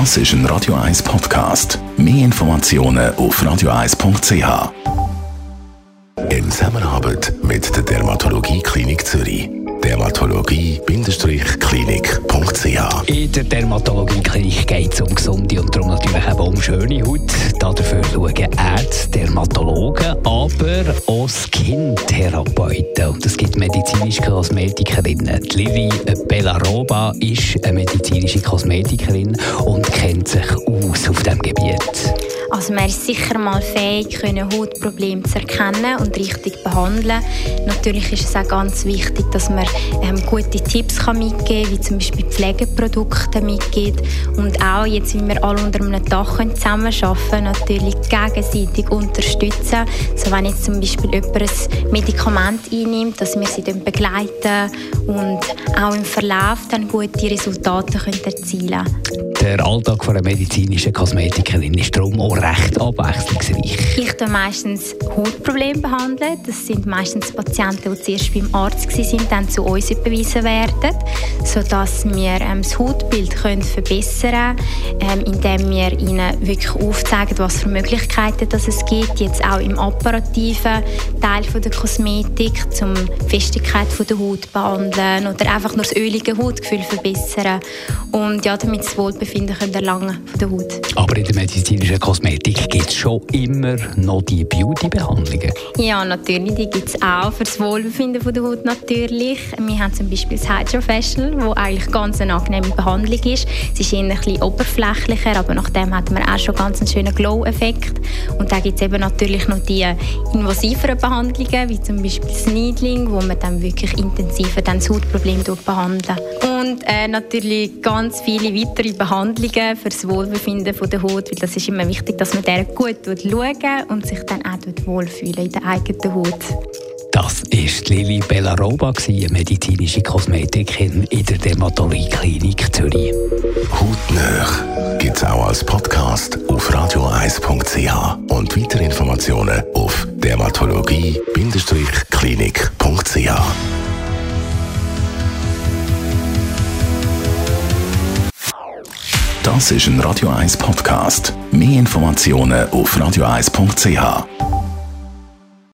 Das ist ein Radio 1 Podcast. Mehr Informationen auf radio1.ch. In Zusammenarbeit mit der Dermatologie Klinik Zürich. Dermatologie-klinik.ch In der Dermatologie-Klinik geht es um gesunde und darum natürlich auch um schöne Haut. Dafür schauen Ärzte, Dermatologen, aber auch Skin-Therapeuten. Und es gibt medizinische Kosmetikerinnen. Die Lili Bellaroba ist eine medizinische Kosmetikerin und kennt sich aus auf diesem Gebiet. Also man ist sicher mal fähig, Hautprobleme zu erkennen und richtig behandeln. Natürlich ist es auch ganz wichtig, dass man ähm, gute Tipps kann mitgeben kann, wie zum Beispiel Pflegeprodukte mitgibt und auch jetzt, wie wir alle unter einem Dach zusammenarbeiten können, natürlich gegenseitig unterstützen. So wenn jetzt zum Beispiel jemand ein Medikament einnimmt, dass wir sie dann begleiten und auch im Verlauf dann gute Resultate können erzielen können. Der Alltag einer medizinischen Kosmetikerin ist darum auch recht abwechslungsreich. Ich behandle meistens Hautprobleme. Behandeln. Das sind meistens Patienten, die zuerst beim Arzt waren, dann zu uns überwiesen werden, sodass wir ähm, das Hautbild können verbessern können, ähm, indem wir ihnen wirklich aufzeigen, was für Möglichkeiten das es gibt, jetzt auch im operativen Teil von der Kosmetik, um die Festigkeit von der Haut behandeln oder einfach nur das ölige Hautgefühl verbessern und ja, damit das Wohlbefinden können erlangen von der Haut. Aber in der medizinischen Kosmetik gibt es schon immer noch die Beauty-Behandlungen? Ja, natürlich, die gibt es auch für das Wohlbefinden von der Haut natürlich. Wir haben zum Beispiel das Hydrofacial, wo eigentlich ganz eine angenehme Behandlung ist. Es ist eher ein bisschen oberflächlicher, aber nachdem hat man auch schon ganz einen schönen Glow-Effekt. Und dann gibt es eben natürlich noch die invasiveren Behandlungen, wie zum Beispiel das Needling, wo man dann wirklich intensiver dann das Hautproblem behandeln. Und äh, natürlich ganz viele weitere Behandlungen für das Wohlbefinden der Haut, weil das ist immer wichtig, dass man der gut schaut und sich dann auch wohlfühlen in der eigenen Haut. Das ist Lili Bellaroba, medizinische Kosmetikerin in der Dermatologie-Klinik Zürich. Hautnöch gibt es auch als Podcast auf radioeis.ch und weitere Informationen auf dermatologie-klinik.ch. Das ist ein Radio 1 Podcast. Mehr Informationen auf radio1.ch.